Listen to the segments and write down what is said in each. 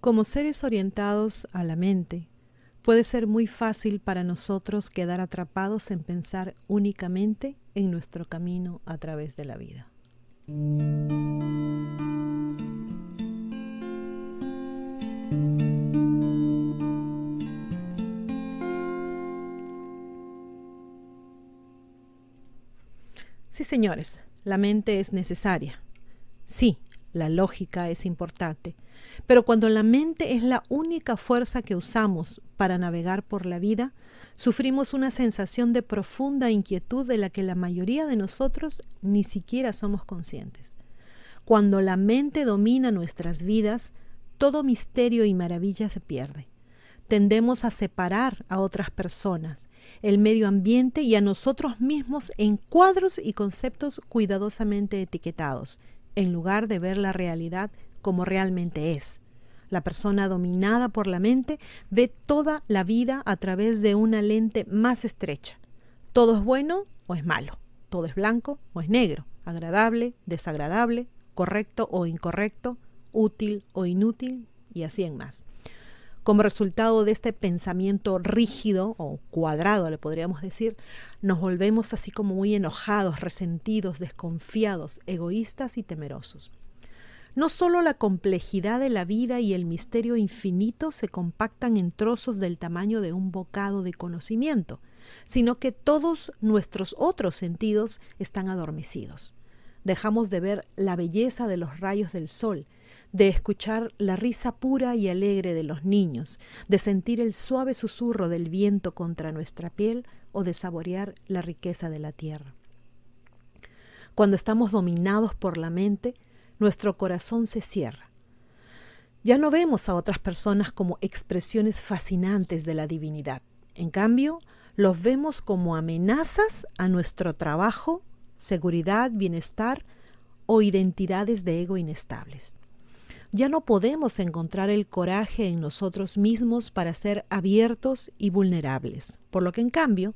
Como seres orientados a la mente, puede ser muy fácil para nosotros quedar atrapados en pensar únicamente en nuestro camino a través de la vida. Sí, señores, la mente es necesaria. Sí, la lógica es importante. Pero cuando la mente es la única fuerza que usamos para navegar por la vida, sufrimos una sensación de profunda inquietud de la que la mayoría de nosotros ni siquiera somos conscientes. Cuando la mente domina nuestras vidas, todo misterio y maravilla se pierde. Tendemos a separar a otras personas, el medio ambiente y a nosotros mismos en cuadros y conceptos cuidadosamente etiquetados, en lugar de ver la realidad como realmente es. La persona dominada por la mente ve toda la vida a través de una lente más estrecha. Todo es bueno o es malo. Todo es blanco o es negro. Agradable, desagradable, correcto o incorrecto, útil o inútil y así en más. Como resultado de este pensamiento rígido o cuadrado, le podríamos decir, nos volvemos así como muy enojados, resentidos, desconfiados, egoístas y temerosos. No solo la complejidad de la vida y el misterio infinito se compactan en trozos del tamaño de un bocado de conocimiento, sino que todos nuestros otros sentidos están adormecidos. Dejamos de ver la belleza de los rayos del sol, de escuchar la risa pura y alegre de los niños, de sentir el suave susurro del viento contra nuestra piel o de saborear la riqueza de la tierra. Cuando estamos dominados por la mente, nuestro corazón se cierra. Ya no vemos a otras personas como expresiones fascinantes de la divinidad. En cambio, los vemos como amenazas a nuestro trabajo, seguridad, bienestar o identidades de ego inestables. Ya no podemos encontrar el coraje en nosotros mismos para ser abiertos y vulnerables, por lo que en cambio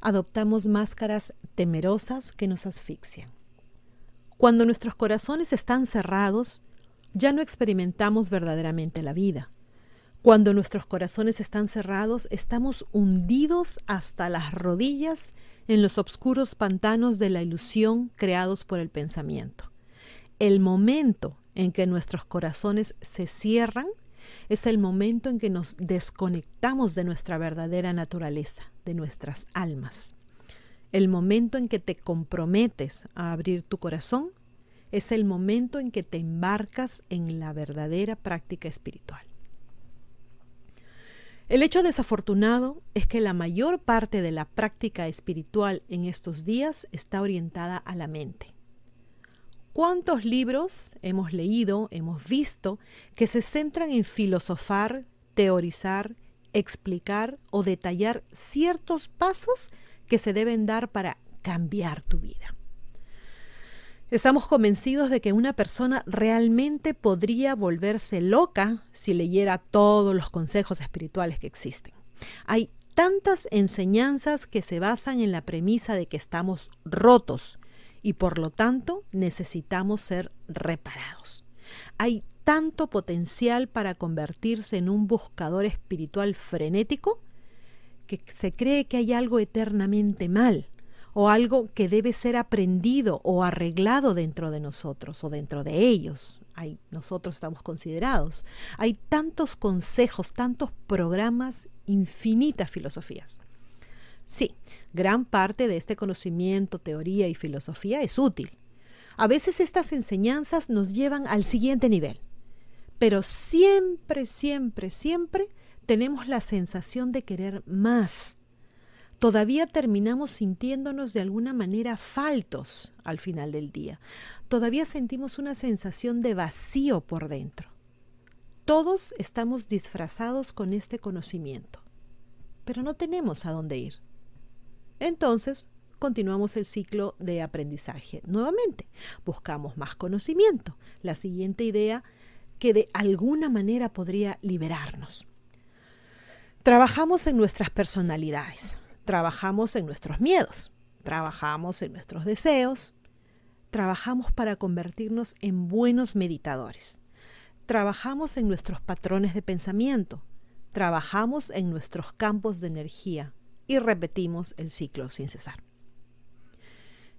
adoptamos máscaras temerosas que nos asfixian. Cuando nuestros corazones están cerrados, ya no experimentamos verdaderamente la vida. Cuando nuestros corazones están cerrados, estamos hundidos hasta las rodillas en los oscuros pantanos de la ilusión creados por el pensamiento. El momento en que nuestros corazones se cierran es el momento en que nos desconectamos de nuestra verdadera naturaleza, de nuestras almas. El momento en que te comprometes a abrir tu corazón es el momento en que te embarcas en la verdadera práctica espiritual. El hecho desafortunado es que la mayor parte de la práctica espiritual en estos días está orientada a la mente. ¿Cuántos libros hemos leído, hemos visto, que se centran en filosofar, teorizar, explicar o detallar ciertos pasos que se deben dar para cambiar tu vida? Estamos convencidos de que una persona realmente podría volverse loca si leyera todos los consejos espirituales que existen. Hay tantas enseñanzas que se basan en la premisa de que estamos rotos, y por lo tanto necesitamos ser reparados. Hay tanto potencial para convertirse en un buscador espiritual frenético que se cree que hay algo eternamente mal o algo que debe ser aprendido o arreglado dentro de nosotros o dentro de ellos. Hay, nosotros estamos considerados. Hay tantos consejos, tantos programas, infinitas filosofías. Sí, gran parte de este conocimiento, teoría y filosofía es útil. A veces estas enseñanzas nos llevan al siguiente nivel, pero siempre, siempre, siempre tenemos la sensación de querer más. Todavía terminamos sintiéndonos de alguna manera faltos al final del día. Todavía sentimos una sensación de vacío por dentro. Todos estamos disfrazados con este conocimiento, pero no tenemos a dónde ir. Entonces, continuamos el ciclo de aprendizaje. Nuevamente, buscamos más conocimiento. La siguiente idea que de alguna manera podría liberarnos. Trabajamos en nuestras personalidades, trabajamos en nuestros miedos, trabajamos en nuestros deseos, trabajamos para convertirnos en buenos meditadores, trabajamos en nuestros patrones de pensamiento, trabajamos en nuestros campos de energía y repetimos el ciclo sin cesar.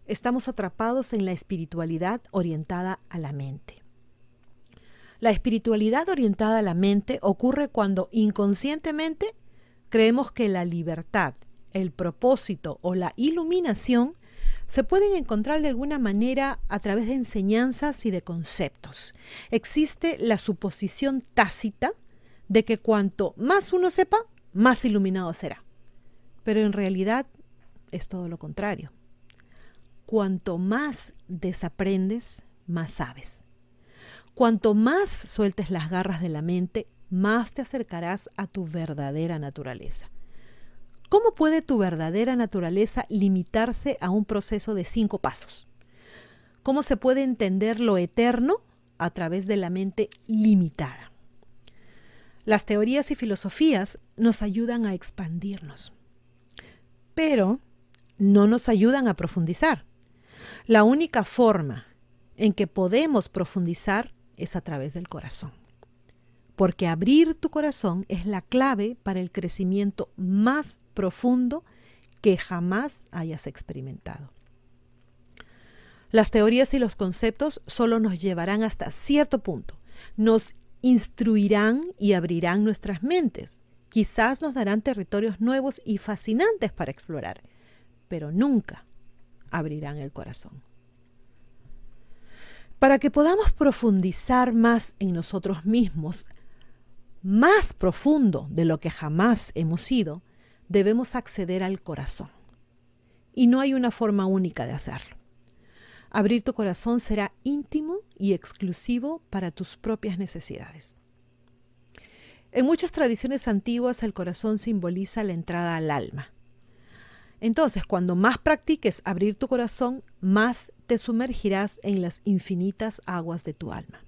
Estamos atrapados en la espiritualidad orientada a la mente. La espiritualidad orientada a la mente ocurre cuando inconscientemente creemos que la libertad, el propósito o la iluminación se pueden encontrar de alguna manera a través de enseñanzas y de conceptos. Existe la suposición tácita de que cuanto más uno sepa, más iluminado será. Pero en realidad es todo lo contrario. Cuanto más desaprendes, más sabes. Cuanto más sueltes las garras de la mente, más te acercarás a tu verdadera naturaleza. ¿Cómo puede tu verdadera naturaleza limitarse a un proceso de cinco pasos? ¿Cómo se puede entender lo eterno a través de la mente limitada? Las teorías y filosofías nos ayudan a expandirnos, pero no nos ayudan a profundizar. La única forma en que podemos profundizar es a través del corazón. Porque abrir tu corazón es la clave para el crecimiento más profundo que jamás hayas experimentado. Las teorías y los conceptos solo nos llevarán hasta cierto punto, nos instruirán y abrirán nuestras mentes, quizás nos darán territorios nuevos y fascinantes para explorar, pero nunca abrirán el corazón. Para que podamos profundizar más en nosotros mismos, más profundo de lo que jamás hemos sido, debemos acceder al corazón. Y no hay una forma única de hacerlo. Abrir tu corazón será íntimo y exclusivo para tus propias necesidades. En muchas tradiciones antiguas el corazón simboliza la entrada al alma. Entonces, cuando más practiques abrir tu corazón, más te sumergirás en las infinitas aguas de tu alma.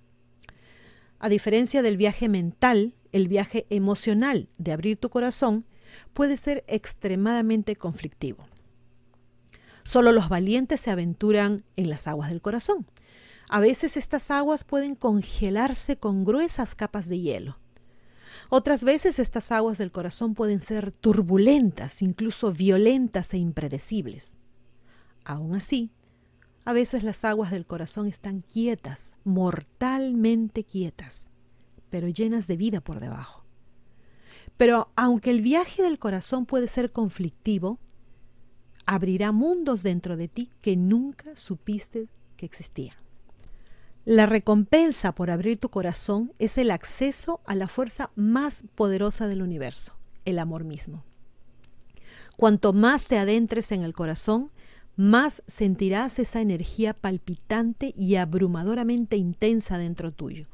A diferencia del viaje mental, el viaje emocional de abrir tu corazón puede ser extremadamente conflictivo. Solo los valientes se aventuran en las aguas del corazón. A veces estas aguas pueden congelarse con gruesas capas de hielo. Otras veces estas aguas del corazón pueden ser turbulentas, incluso violentas e impredecibles. Aún así, a veces las aguas del corazón están quietas, mortalmente quietas, pero llenas de vida por debajo. Pero aunque el viaje del corazón puede ser conflictivo, abrirá mundos dentro de ti que nunca supiste que existían. La recompensa por abrir tu corazón es el acceso a la fuerza más poderosa del universo, el amor mismo. Cuanto más te adentres en el corazón, más sentirás esa energía palpitante y abrumadoramente intensa dentro tuyo.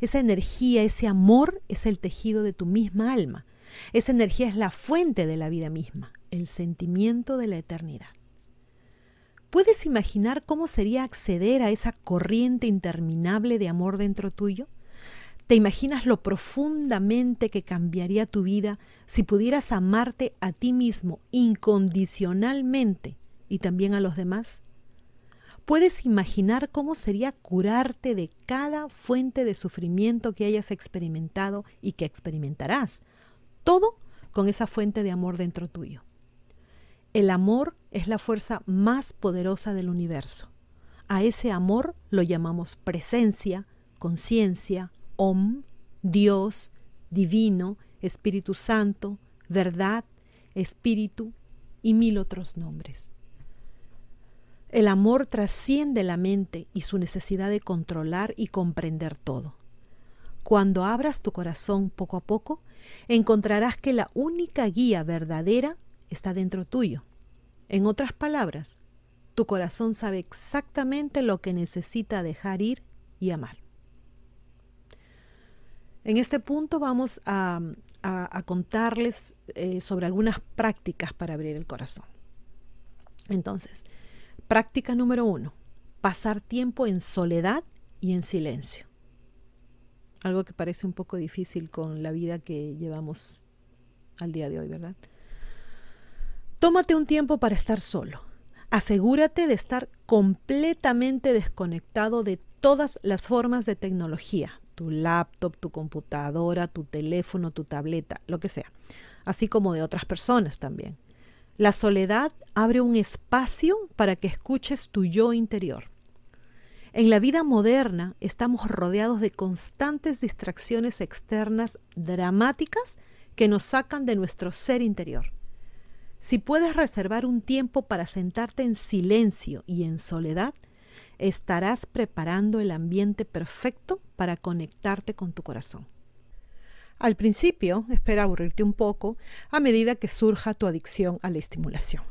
Esa energía, ese amor es el tejido de tu misma alma. Esa energía es la fuente de la vida misma, el sentimiento de la eternidad. ¿Puedes imaginar cómo sería acceder a esa corriente interminable de amor dentro tuyo? ¿Te imaginas lo profundamente que cambiaría tu vida si pudieras amarte a ti mismo incondicionalmente y también a los demás? ¿Puedes imaginar cómo sería curarte de cada fuente de sufrimiento que hayas experimentado y que experimentarás? Todo con esa fuente de amor dentro tuyo. El amor es la fuerza más poderosa del universo. A ese amor lo llamamos presencia, conciencia, Om, Dios, Divino, Espíritu Santo, verdad, Espíritu y mil otros nombres. El amor trasciende la mente y su necesidad de controlar y comprender todo. Cuando abras tu corazón poco a poco, encontrarás que la única guía verdadera está dentro tuyo. En otras palabras, tu corazón sabe exactamente lo que necesita dejar ir y amar. En este punto vamos a, contarles eh, sobre algunas prácticas para abrir el corazón. Entonces, práctica número uno, pasar tiempo en soledad y en silencio algo que parece un poco difícil con la vida que llevamos al día de hoy, ¿verdad? Tómate un tiempo para estar solo. Asegúrate de estar completamente desconectado de todas las formas de tecnología, tu laptop, tu computadora, tu teléfono, tu tableta, lo que sea, así como de otras personas también. La soledad abre un espacio para que escuches tu yo interior. En la vida moderna estamos rodeados de constantes distracciones externas dramáticas que nos sacan de nuestro ser interior. Si puedes reservar un tiempo para sentarte en silencio y en soledad, estarás preparando el ambiente perfecto para conectarte con tu corazón. Al principio, espera aburrirte un poco a medida que surja tu adicción a la estimulación.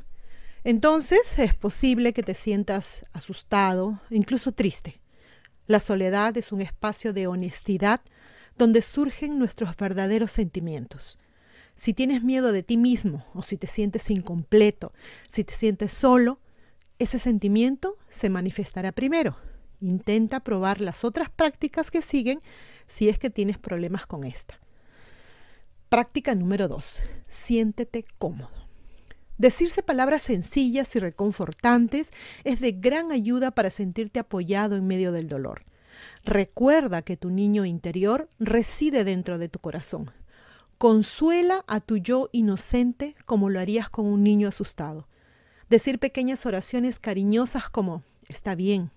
Entonces es posible que te sientas asustado, incluso triste. La soledad es un espacio de honestidad donde surgen nuestros verdaderos sentimientos. Si tienes miedo de ti mismo o si te sientes incompleto, si te sientes solo, ese sentimiento se manifestará primero. Intenta probar las otras prácticas que siguen si es que tienes problemas con esta. Práctica número 2. Siéntete cómodo. Decirse palabras sencillas y reconfortantes es de gran ayuda para sentirte apoyado en medio del dolor. Recuerda que tu niño interior reside dentro de tu corazón. Consuela a tu yo inocente como lo harías con un niño asustado. Decir pequeñas oraciones cariñosas como está bien,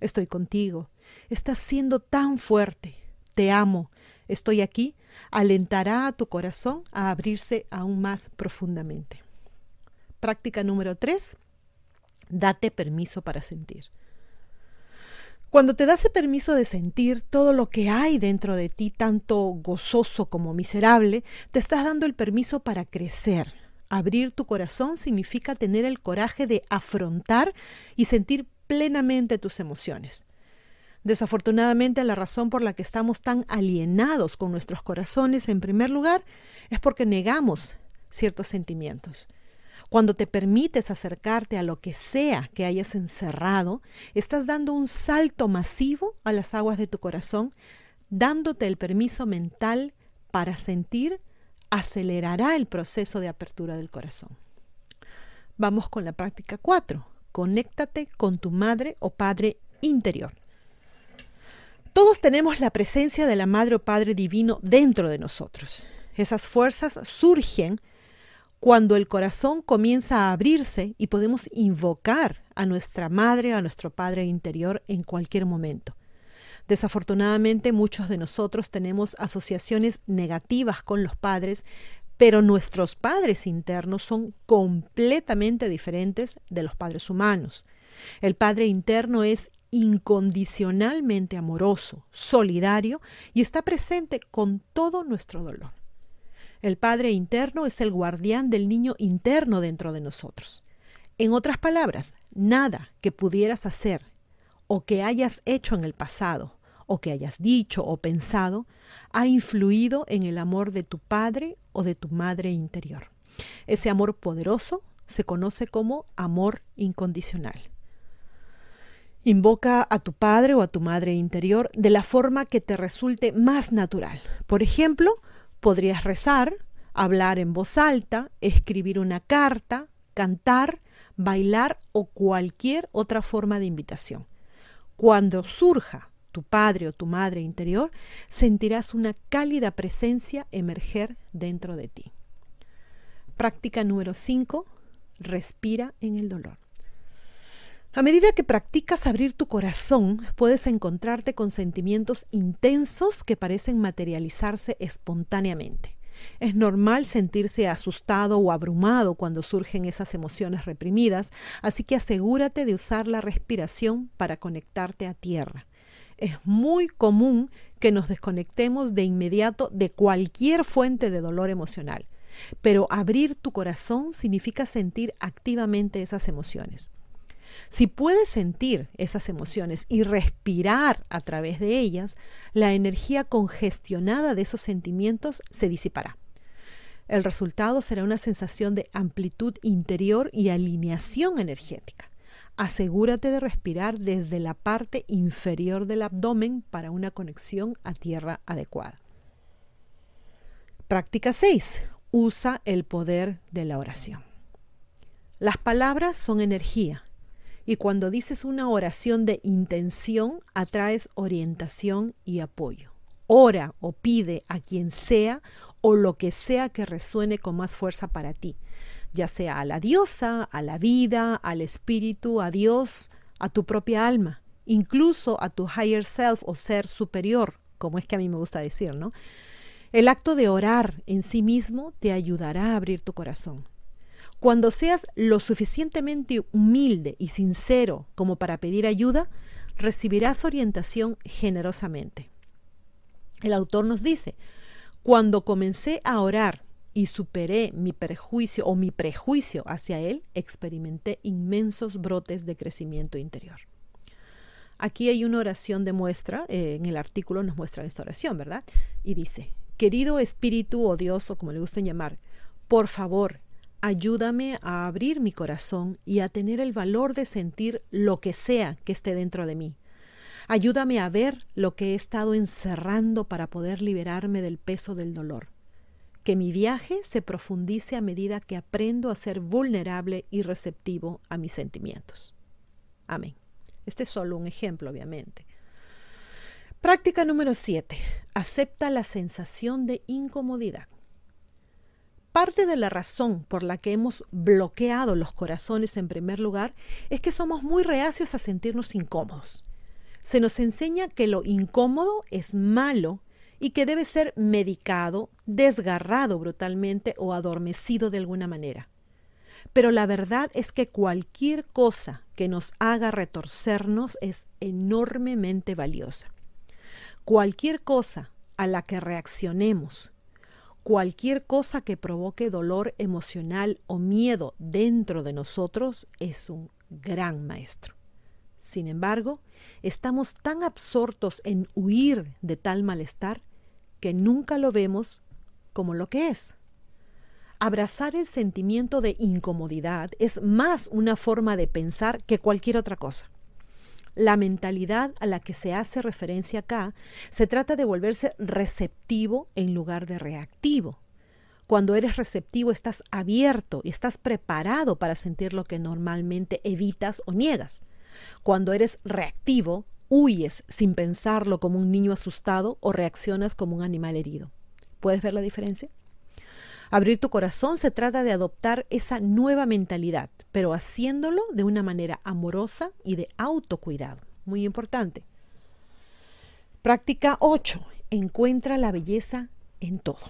estoy contigo, estás siendo tan fuerte, te amo, estoy aquí, alentará a tu corazón a abrirse aún más profundamente. Práctica número 3. Date permiso para sentir. Cuando te das el permiso de sentir todo lo que hay dentro de ti, tanto gozoso como miserable, te estás dando el permiso para crecer. Abrir tu corazón significa tener el coraje de afrontar y sentir plenamente tus emociones. Desafortunadamente, la razón por la que estamos tan alienados con nuestros corazones, en primer lugar, es porque negamos ciertos sentimientos. Cuando te permites acercarte a lo que sea que hayas encerrado, estás dando un salto masivo a las aguas de tu corazón, dándote el permiso mental para sentir, acelerará el proceso de apertura del corazón. Vamos con la práctica 4. Conéctate con tu madre o padre interior. Todos tenemos la presencia de la Madre o Padre Divino dentro de nosotros. Esas fuerzas surgen cuando el corazón comienza a abrirse y podemos invocar a nuestra madre, a nuestro padre interior en cualquier momento. Desafortunadamente muchos de nosotros tenemos asociaciones negativas con los padres, pero nuestros padres internos son completamente diferentes de los padres humanos. El padre interno es incondicionalmente amoroso, solidario y está presente con todo nuestro dolor. El Padre interno es el guardián del niño interno dentro de nosotros. En otras palabras, nada que pudieras hacer o que hayas hecho en el pasado o que hayas dicho o pensado ha influido en el amor de tu Padre o de tu Madre interior. Ese amor poderoso se conoce como amor incondicional. Invoca a tu padre o a tu madre interior de la forma que te resulte más natural. Por ejemplo, Podrías rezar, hablar en voz alta, escribir una carta, cantar, bailar o cualquier otra forma de invitación. Cuando surja tu padre o tu madre interior, sentirás una cálida presencia emerger dentro de ti. Práctica número 5. Respira en el dolor. A medida que practicas abrir tu corazón, puedes encontrarte con sentimientos intensos que parecen materializarse espontáneamente. Es normal sentirse asustado o abrumado cuando surgen esas emociones reprimidas, así que asegúrate de usar la respiración para conectarte a tierra. Es muy común que nos desconectemos de inmediato de cualquier fuente de dolor emocional, pero abrir tu corazón significa sentir activamente esas emociones. Si puedes sentir esas emociones y respirar a través de ellas, la energía congestionada de esos sentimientos se disipará. El resultado será una sensación de amplitud interior y alineación energética. Asegúrate de respirar desde la parte inferior del abdomen para una conexión a tierra adecuada. Práctica 6. Usa el poder de la oración. Las palabras son energía y cuando dices una oración de intención, atraes orientación y apoyo. ora o pide a quien sea o lo que sea que resuene con más fuerza para ti, ya sea a la diosa, a la vida, al espíritu, a Dios, a tu propia alma, incluso a tu higher self o ser superior, como es que a mí me gusta decir, ¿no? El acto de orar en sí mismo te ayudará a abrir tu corazón. Cuando seas lo suficientemente humilde y sincero como para pedir ayuda, recibirás orientación generosamente. El autor nos dice, cuando comencé a orar y superé mi prejuicio o mi prejuicio hacia él, experimenté inmensos brotes de crecimiento interior. Aquí hay una oración de muestra, eh, en el artículo nos muestra esta oración, ¿verdad? Y dice, querido espíritu o Dios o como le gusten llamar, por favor, ayúdame a abrir mi corazón y a tener el valor de sentir lo que sea que esté dentro de mí. Ayúdame a ver lo que he estado encerrando para poder liberarme del peso del dolor. Que mi viaje se profundice a medida que aprendo a ser vulnerable y receptivo a mis sentimientos. Amén. Este es solo un ejemplo, obviamente. Práctica número 7. Acepta la sensación de incomodidad. Parte de la razón por la que hemos bloqueado los corazones en primer lugar es que somos muy reacios a sentirnos incómodos. Se nos enseña que lo incómodo es malo y que debe ser medicado, desgarrado brutalmente o adormecido de alguna manera. Pero la verdad es que cualquier cosa que nos haga retorcernos es enormemente valiosa. Cualquier cosa a la que reaccionemos Cualquier cosa que provoque dolor emocional o miedo dentro de nosotros es un gran maestro. Sin embargo, estamos tan absortos en huir de tal malestar que nunca lo vemos como lo que es. Abrazar el sentimiento de incomodidad es más una forma de pensar que cualquier otra cosa. La mentalidad a la que se hace referencia acá se trata de volverse receptivo en lugar de reactivo. Cuando eres receptivo estás abierto y estás preparado para sentir lo que normalmente evitas o niegas. Cuando eres reactivo, huyes sin pensarlo como un niño asustado o reaccionas como un animal herido. ¿Puedes ver la diferencia? Abrir tu corazón se trata de adoptar esa nueva mentalidad, pero haciéndolo de una manera amorosa y de autocuidado. Muy importante. Práctica 8. Encuentra la belleza en todo.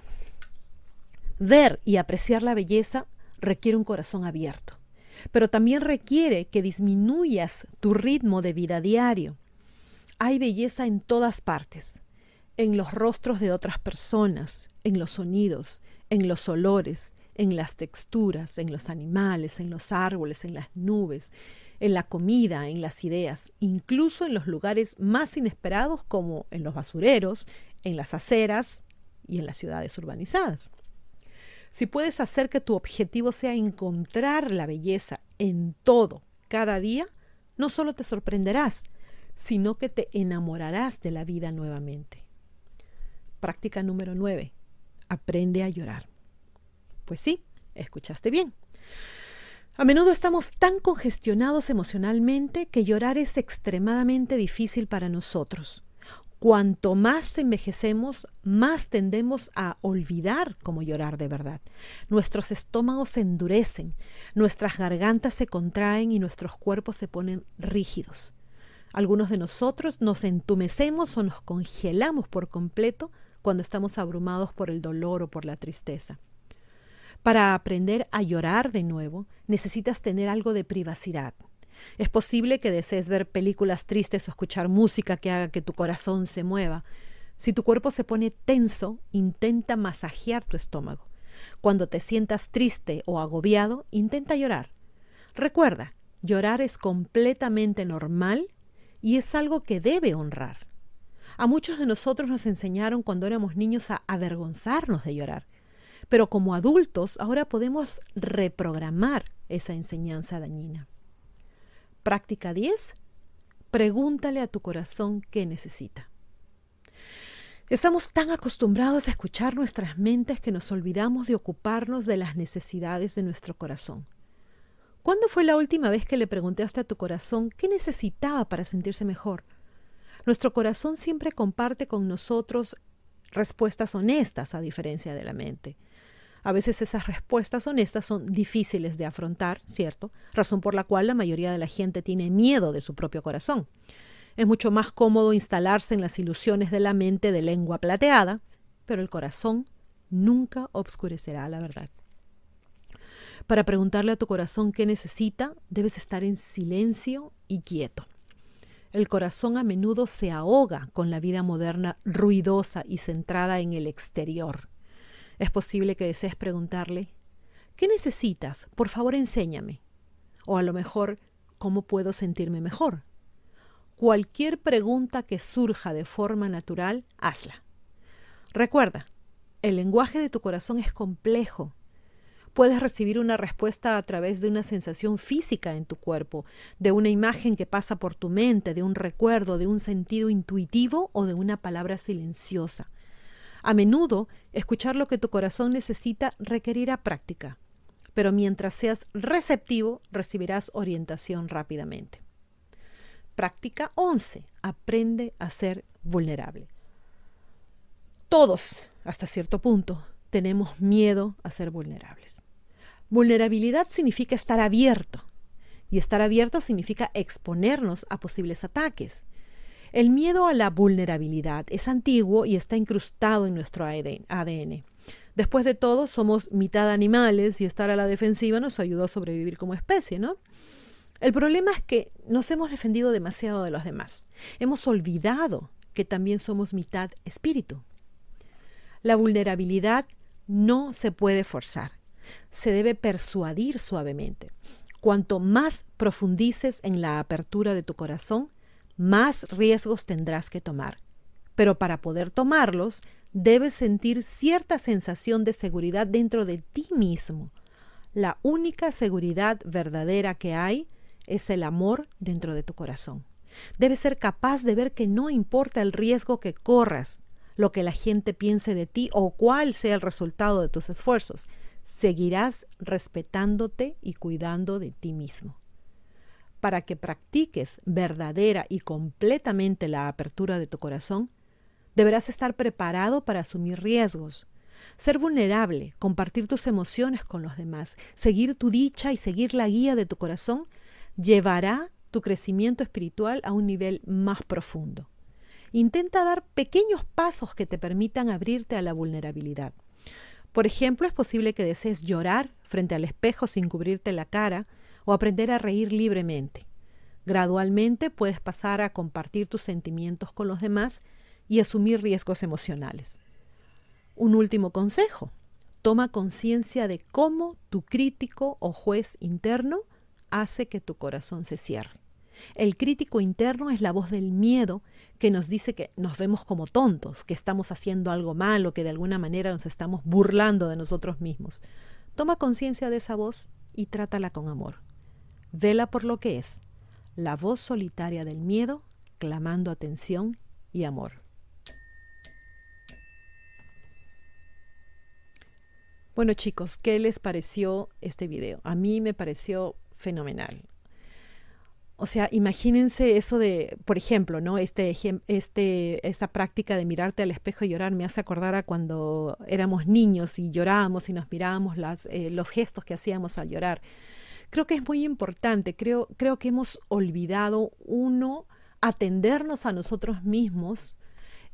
Ver y apreciar la belleza requiere un corazón abierto, pero también requiere que disminuyas tu ritmo de vida diario. Hay belleza en todas partes, en los rostros de otras personas, en los sonidos, en los olores, en las texturas, en los animales, en los árboles, en las nubes, en la comida, en las ideas, incluso en los lugares más inesperados como en los basureros, en las aceras y en las ciudades urbanizadas. Si puedes hacer que tu objetivo sea encontrar la belleza en todo, cada día, no solo te sorprenderás, sino que te enamorarás de la vida nuevamente. Práctica número 9 aprende a llorar. Pues sí, escuchaste bien. A menudo estamos tan congestionados emocionalmente que llorar es extremadamente difícil para nosotros. Cuanto más envejecemos, más tendemos a olvidar cómo llorar de verdad. Nuestros estómagos se endurecen, nuestras gargantas se contraen y nuestros cuerpos se ponen rígidos. Algunos de nosotros nos entumecemos o nos congelamos por completo cuando estamos abrumados por el dolor o por la tristeza. Para aprender a llorar de nuevo, necesitas tener algo de privacidad. Es posible que desees ver películas tristes o escuchar música que haga que tu corazón se mueva. Si tu cuerpo se pone tenso, intenta masajear tu estómago. Cuando te sientas triste o agobiado, intenta llorar. Recuerda, llorar es completamente normal y es algo que debe honrar. A muchos de nosotros nos enseñaron cuando éramos niños a avergonzarnos de llorar, pero como adultos ahora podemos reprogramar esa enseñanza dañina. Práctica 10. Pregúntale a tu corazón qué necesita. Estamos tan acostumbrados a escuchar nuestras mentes que nos olvidamos de ocuparnos de las necesidades de nuestro corazón. ¿Cuándo fue la última vez que le preguntaste a tu corazón qué necesitaba para sentirse mejor? Nuestro corazón siempre comparte con nosotros respuestas honestas a diferencia de la mente. A veces esas respuestas honestas son difíciles de afrontar, ¿cierto? Razón por la cual la mayoría de la gente tiene miedo de su propio corazón. Es mucho más cómodo instalarse en las ilusiones de la mente de lengua plateada, pero el corazón nunca obscurecerá la verdad. Para preguntarle a tu corazón qué necesita, debes estar en silencio y quieto. El corazón a menudo se ahoga con la vida moderna ruidosa y centrada en el exterior. Es posible que desees preguntarle, ¿qué necesitas? Por favor, enséñame. O a lo mejor, ¿cómo puedo sentirme mejor? Cualquier pregunta que surja de forma natural, hazla. Recuerda, el lenguaje de tu corazón es complejo Puedes recibir una respuesta a través de una sensación física en tu cuerpo, de una imagen que pasa por tu mente, de un recuerdo, de un sentido intuitivo o de una palabra silenciosa. A menudo, escuchar lo que tu corazón necesita requerirá práctica, pero mientras seas receptivo, recibirás orientación rápidamente. Práctica 11. Aprende a ser vulnerable. Todos, hasta cierto punto, tenemos miedo a ser vulnerables. Vulnerabilidad significa estar abierto y estar abierto significa exponernos a posibles ataques. El miedo a la vulnerabilidad es antiguo y está incrustado en nuestro ADN. Después de todo, somos mitad animales y estar a la defensiva nos ayudó a sobrevivir como especie, ¿no? El problema es que nos hemos defendido demasiado de los demás. Hemos olvidado que también somos mitad espíritu. La vulnerabilidad no se puede forzar, se debe persuadir suavemente. Cuanto más profundices en la apertura de tu corazón, más riesgos tendrás que tomar. Pero para poder tomarlos, debes sentir cierta sensación de seguridad dentro de ti mismo. La única seguridad verdadera que hay es el amor dentro de tu corazón. Debes ser capaz de ver que no importa el riesgo que corras, lo que la gente piense de ti o cuál sea el resultado de tus esfuerzos. Seguirás respetándote y cuidando de ti mismo. Para que practiques verdadera y completamente la apertura de tu corazón, deberás estar preparado para asumir riesgos, ser vulnerable, compartir tus emociones con los demás, seguir tu dicha y seguir la guía de tu corazón, llevará tu crecimiento espiritual a un nivel más profundo. Intenta dar pequeños pasos que te permitan abrirte a la vulnerabilidad. Por ejemplo, es posible que desees llorar frente al espejo sin cubrirte la cara o aprender a reír libremente. Gradualmente puedes pasar a compartir tus sentimientos con los demás y asumir riesgos emocionales. Un último consejo. Toma conciencia de cómo tu crítico o juez interno hace que tu corazón se cierre. El crítico interno es la voz del miedo que nos dice que nos vemos como tontos, que estamos haciendo algo malo, que de alguna manera nos estamos burlando de nosotros mismos. Toma conciencia de esa voz y trátala con amor. Vela por lo que es, la voz solitaria del miedo clamando atención y amor. Bueno chicos, ¿qué les pareció este video? A mí me pareció fenomenal. O sea, imagínense eso de, por ejemplo, ¿no? Este, este, esta práctica de mirarte al espejo y llorar me hace acordar a cuando éramos niños y llorábamos y nos mirábamos las, eh, los gestos que hacíamos al llorar. Creo que es muy importante, creo, creo que hemos olvidado, uno, atendernos a nosotros mismos,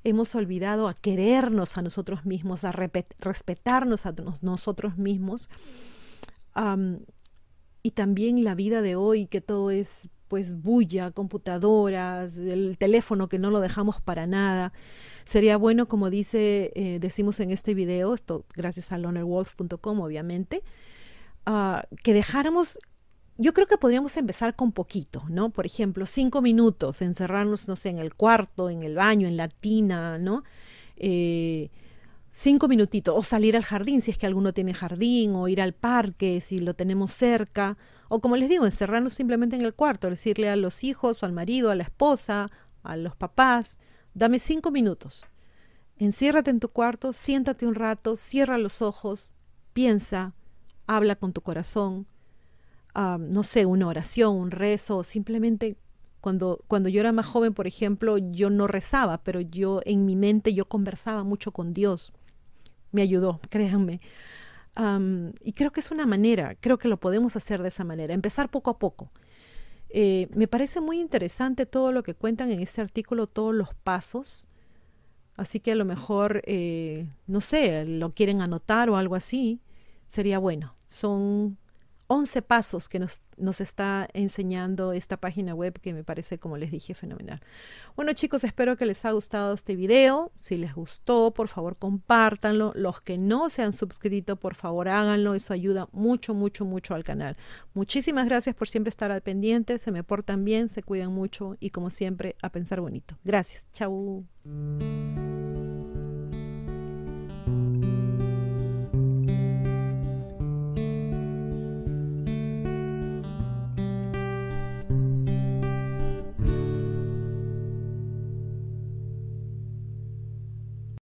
hemos olvidado a querernos a nosotros mismos, a respetarnos a nosotros mismos. y también la vida de hoy, que todo es pues bulla, computadoras, el teléfono que no lo dejamos para nada. Sería bueno, como dice, eh, decimos en este video, esto gracias a lonerwolf.com obviamente, uh, que dejáramos, yo creo que podríamos empezar con poquito, ¿no? Por ejemplo, cinco minutos, encerrarnos, no sé, en el cuarto, en el baño, en la tina, ¿no? Eh, cinco minutitos, o salir al jardín si es que alguno tiene jardín, o ir al parque si lo tenemos cerca, o como les digo, encerrarnos simplemente en el cuarto, decirle a los hijos, o al marido, a la esposa, a los papás, dame cinco minutos. Enciérrate en tu cuarto, siéntate un rato, cierra los ojos, piensa, habla con tu corazón, no sé, una oración, un rezo, simplemente Cuando, cuando yo era más joven, por ejemplo, yo no rezaba, pero yo en mi mente yo conversaba mucho con Dios. Me ayudó, créanme. y creo que es una manera, creo que lo podemos hacer de esa manera, empezar poco a poco. Eh, me parece muy interesante todo lo que cuentan en este artículo, todos los pasos. Así que a lo mejor, eh, no sé, lo quieren anotar o algo así, sería bueno. Son 11 pasos que nos, nos, está enseñando esta página web que me parece, como les dije, fenomenal. Bueno chicos, espero que les haya gustado este video. Si les gustó, por favor compártanlo. Los que no se han suscrito, por favor háganlo. Eso ayuda mucho, mucho, mucho al canal. Muchísimas gracias por siempre estar al pendiente. Se me portan bien, se cuidan mucho y como siempre, a pensar bonito. Gracias. Chau.